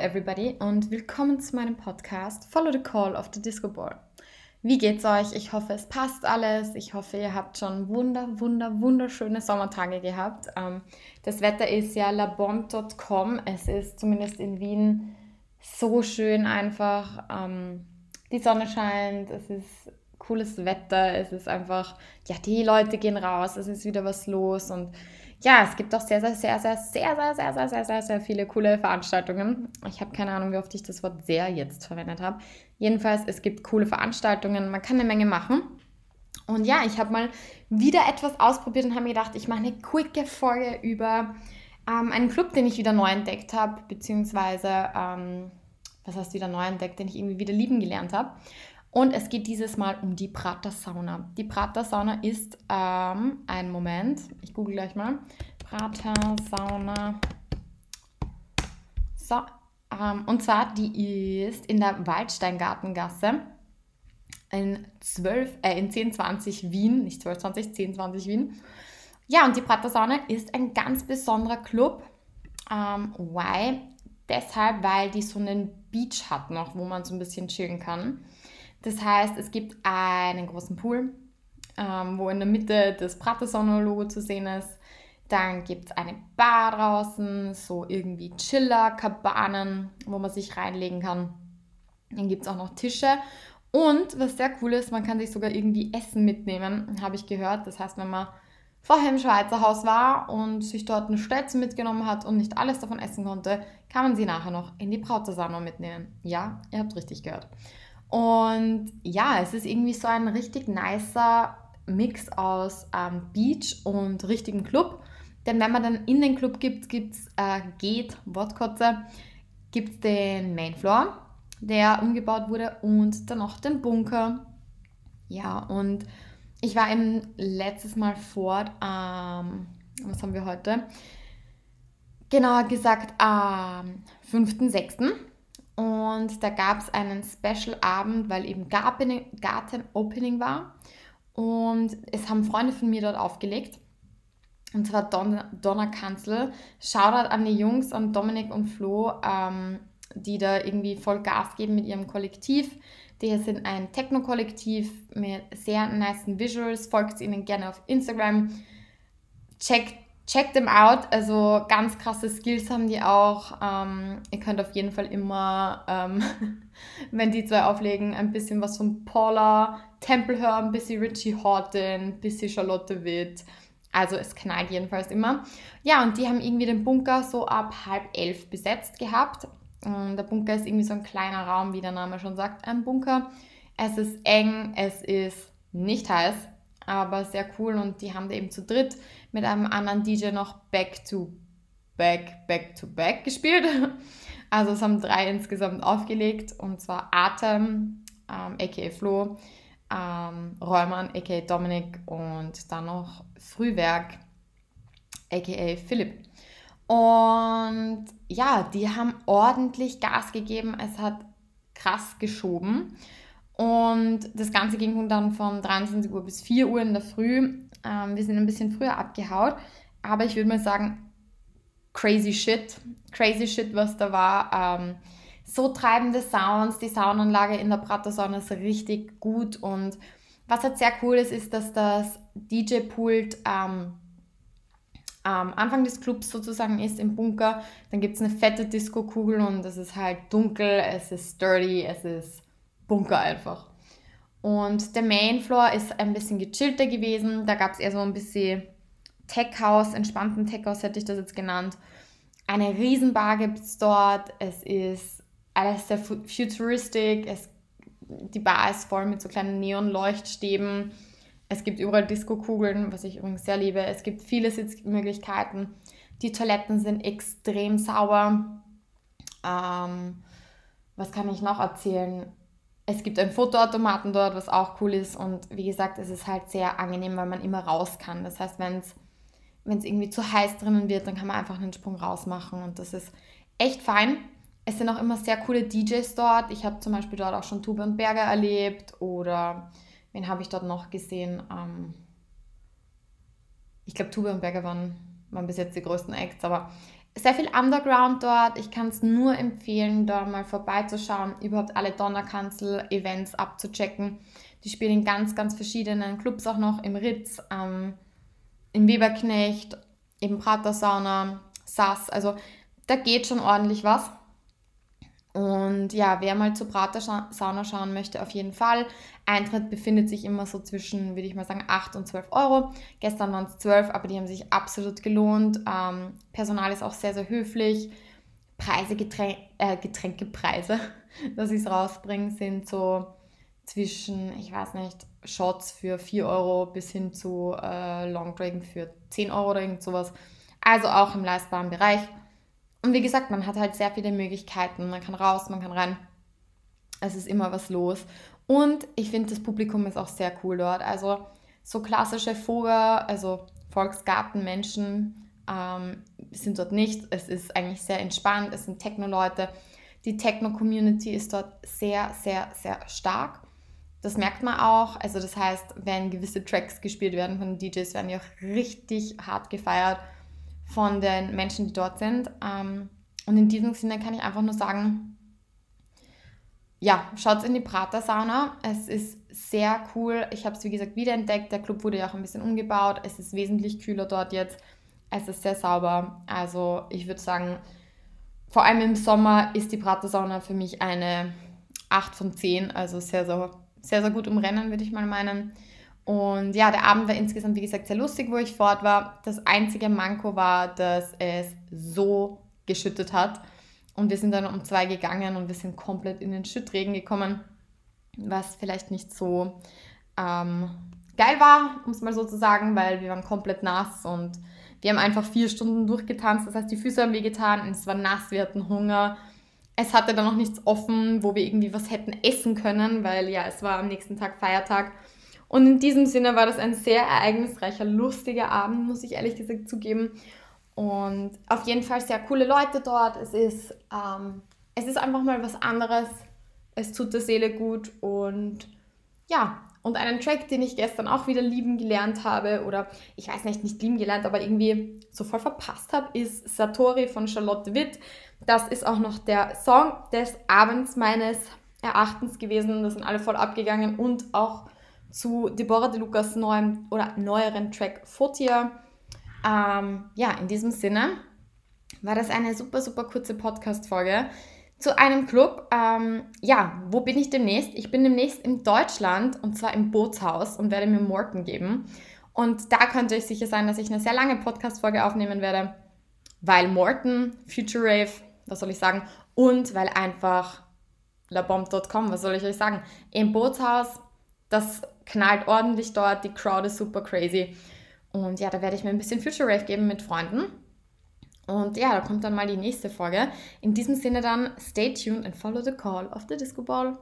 Everybody und willkommen zu meinem Podcast Follow the Call of the Disco Ball. Wie geht's euch? Ich hoffe, es passt alles. Ich hoffe, ihr habt schon wunder, wunder, wunderschöne Sommertage gehabt. Ähm, das Wetter ist ja labomb.com. Es ist zumindest in Wien so schön einfach. Ähm, die Sonne scheint, es ist cooles Wetter, es ist einfach, ja, die Leute gehen raus, es ist wieder was los und ja, es gibt auch sehr, sehr, sehr, sehr, sehr, sehr, sehr, sehr, sehr, sehr, sehr viele coole Veranstaltungen. Ich habe keine Ahnung, wie oft ich das Wort sehr jetzt verwendet habe. Jedenfalls, es gibt coole Veranstaltungen, man kann eine Menge machen. Und ja, ich habe mal wieder etwas ausprobiert und habe mir gedacht, ich mache eine quicke Folge über ähm, einen Club, den ich wieder neu entdeckt habe, beziehungsweise, ähm, was heißt wieder neu entdeckt, den ich irgendwie wieder lieben gelernt habe. Und es geht dieses Mal um die Prater Sauna. Die Prater Sauna ist, ähm, ein Moment, ich google gleich mal. Prater Sauna. So, ähm, und zwar, die ist in der Waldsteingartengasse in 12, äh, in 1020 Wien, nicht 1220, 1020 Wien. Ja, und die Prater Sauna ist ein ganz besonderer Club. Ähm, why? Deshalb, weil die so einen Beach hat noch, wo man so ein bisschen chillen kann. Das heißt, es gibt einen großen Pool, ähm, wo in der Mitte das Pratersono-Logo zu sehen ist. Dann gibt es eine Bar draußen, so irgendwie Chiller, Kabanen, wo man sich reinlegen kann. Dann gibt es auch noch Tische. Und was sehr cool ist, man kann sich sogar irgendwie Essen mitnehmen, habe ich gehört. Das heißt, wenn man vorher im Schweizer Haus war und sich dort eine Stelze mitgenommen hat und nicht alles davon essen konnte, kann man sie nachher noch in die Brautersano mitnehmen. Ja, ihr habt richtig gehört. Und ja, es ist irgendwie so ein richtig nicer Mix aus ähm, Beach und richtigem Club. Denn wenn man dann in den Club gibt, gibt's, äh, geht, Wortkotze, gibt es den Main Floor, der umgebaut wurde und dann noch den Bunker. Ja, und ich war eben letztes Mal fort, ähm, was haben wir heute? Genauer gesagt am 5.6. Und da gab es einen Special-Abend, weil eben Garten-Opening war. Und es haben Freunde von mir dort aufgelegt. Und zwar Don Donnerkanzel. Shoutout an die Jungs, an Dominik und Flo, ähm, die da irgendwie voll Gas geben mit ihrem Kollektiv. Die sind ein Techno-Kollektiv mit sehr nice Visuals. Folgt ihnen gerne auf Instagram. Checkt check them out. Also ganz krasse Skills haben die auch. Ähm, ihr könnt auf jeden Fall immer, ähm, wenn die zwei auflegen, ein bisschen was von Paula Temple hören, ein bisschen Richie Horton, ein bisschen Charlotte Witt. Also es knallt jedenfalls immer. Ja, und die haben irgendwie den Bunker so ab halb elf besetzt gehabt. Und der Bunker ist irgendwie so ein kleiner Raum, wie der Name schon sagt, ein Bunker. Es ist eng, es ist nicht heiß, aber sehr cool und die haben da eben zu dritt mit einem anderen DJ noch Back to Back, Back to Back gespielt. Also es haben drei insgesamt aufgelegt und zwar Atem, ähm, aka Flo, ähm, Räumann, aka Dominik und dann noch Frühwerk, aka Philipp. Und ja, die haben ordentlich Gas gegeben. Es hat krass geschoben. Und das Ganze ging dann von 23 Uhr bis 4 Uhr in der Früh. Ähm, wir sind ein bisschen früher abgehaut, aber ich würde mal sagen, crazy shit. Crazy shit, was da war. Ähm, so treibende Sounds, die Soundanlage in der Pratersauna ist richtig gut und was halt sehr cool ist, ist, dass das DJ-Pult ähm, am Anfang des Clubs sozusagen ist im Bunker. Dann gibt es eine fette Disco-Kugel und es ist halt dunkel, es ist dirty, es ist Bunker einfach. Und der Main Floor ist ein bisschen gechillter gewesen. Da gab es eher so ein bisschen Tech-House, entspannten Tech-House hätte ich das jetzt genannt. Eine Riesenbar gibt es dort. Es ist alles sehr futuristisch. Es, die Bar ist voll mit so kleinen Neonleuchtstäben. Es gibt überall Disco-Kugeln, was ich übrigens sehr liebe. Es gibt viele Sitzmöglichkeiten. Die Toiletten sind extrem sauber. Ähm, was kann ich noch erzählen? Es gibt einen Fotoautomaten dort, was auch cool ist. Und wie gesagt, es ist halt sehr angenehm, weil man immer raus kann. Das heißt, wenn es irgendwie zu heiß drinnen wird, dann kann man einfach einen Sprung raus machen. Und das ist echt fein. Es sind auch immer sehr coole DJs dort. Ich habe zum Beispiel dort auch schon Tube und Berger erlebt. Oder wen habe ich dort noch gesehen? Ähm ich glaube, Tube und Berger waren, waren bis jetzt die größten Acts. Aber sehr viel Underground dort. Ich kann es nur empfehlen, da mal vorbeizuschauen, überhaupt alle Donnerkanzel-Events abzuchecken. Die spielen in ganz, ganz verschiedenen Clubs auch noch, im Ritz, ähm, im Weberknecht, im Pratersauna, Sass. Also da geht schon ordentlich was. Und ja, wer mal zur Prater-Sauna schauen möchte, auf jeden Fall. Eintritt befindet sich immer so zwischen, würde ich mal sagen, 8 und 12 Euro. Gestern waren es 12, aber die haben sich absolut gelohnt. Ähm, Personal ist auch sehr, sehr höflich. Preise, Geträn äh, Getränkepreise, dass ich es rausbringe, sind so zwischen, ich weiß nicht, Shots für 4 Euro bis hin zu äh, Longdrink für 10 Euro oder irgend sowas. Also auch im leistbaren Bereich. Und wie gesagt, man hat halt sehr viele Möglichkeiten. Man kann raus, man kann rein. Es ist immer was los. Und ich finde, das Publikum ist auch sehr cool dort. Also so klassische Vogel, also Volksgartenmenschen ähm, sind dort nicht. Es ist eigentlich sehr entspannt. Es sind Techno-Leute. Die Techno-Community ist dort sehr, sehr, sehr stark. Das merkt man auch. Also das heißt, wenn gewisse Tracks gespielt werden von den DJs, werden die auch richtig hart gefeiert von den Menschen, die dort sind. Ähm, und in diesem Sinne kann ich einfach nur sagen, ja, schaut in die Prater-Sauna. Es ist sehr cool. Ich habe es, wie gesagt, wiederentdeckt. Der Club wurde ja auch ein bisschen umgebaut. Es ist wesentlich kühler dort jetzt. Es ist sehr sauber. Also ich würde sagen, vor allem im Sommer ist die Prater-Sauna für mich eine 8 von 10. Also sehr, sehr, sehr, sehr gut im Rennen, würde ich mal meinen. Und ja, der Abend war insgesamt, wie gesagt, sehr lustig, wo ich fort war. Das einzige Manko war, dass es so geschüttet hat. Und wir sind dann um zwei gegangen und wir sind komplett in den Schüttregen gekommen, was vielleicht nicht so ähm, geil war, um es mal so zu sagen, weil wir waren komplett nass und wir haben einfach vier Stunden durchgetanzt. Das heißt, die Füße haben wehgetan, es war nass, wir hatten Hunger. Es hatte dann noch nichts offen, wo wir irgendwie was hätten essen können, weil ja, es war am nächsten Tag Feiertag. Und in diesem Sinne war das ein sehr ereignisreicher, lustiger Abend, muss ich ehrlich gesagt zugeben. Und auf jeden Fall sehr coole Leute dort. Es ist, ähm, es ist einfach mal was anderes. Es tut der Seele gut. Und ja, und einen Track, den ich gestern auch wieder lieben gelernt habe, oder ich weiß nicht, nicht lieben gelernt, aber irgendwie so voll verpasst habe, ist Satori von Charlotte Witt. Das ist auch noch der Song des Abends meines Erachtens gewesen. Da sind alle voll abgegangen und auch zu Deborah De Lucas neuem oder neueren Track Fotia. Ähm, ja, in diesem Sinne war das eine super, super kurze Podcast-Folge zu einem Club. Ähm, ja, wo bin ich demnächst? Ich bin demnächst in Deutschland und zwar im Bootshaus und werde mir Morten geben. Und da könnte ich sicher sein, dass ich eine sehr lange Podcast-Folge aufnehmen werde, weil Morton, Future Rave, was soll ich sagen, und weil einfach labomb.com, was soll ich euch sagen, im Bootshaus, das knallt ordentlich dort, die Crowd ist super crazy. Und ja, da werde ich mir ein bisschen Future Rave geben mit Freunden. Und ja, da kommt dann mal die nächste Folge. In diesem Sinne dann, stay tuned and follow the call of the Disco Ball.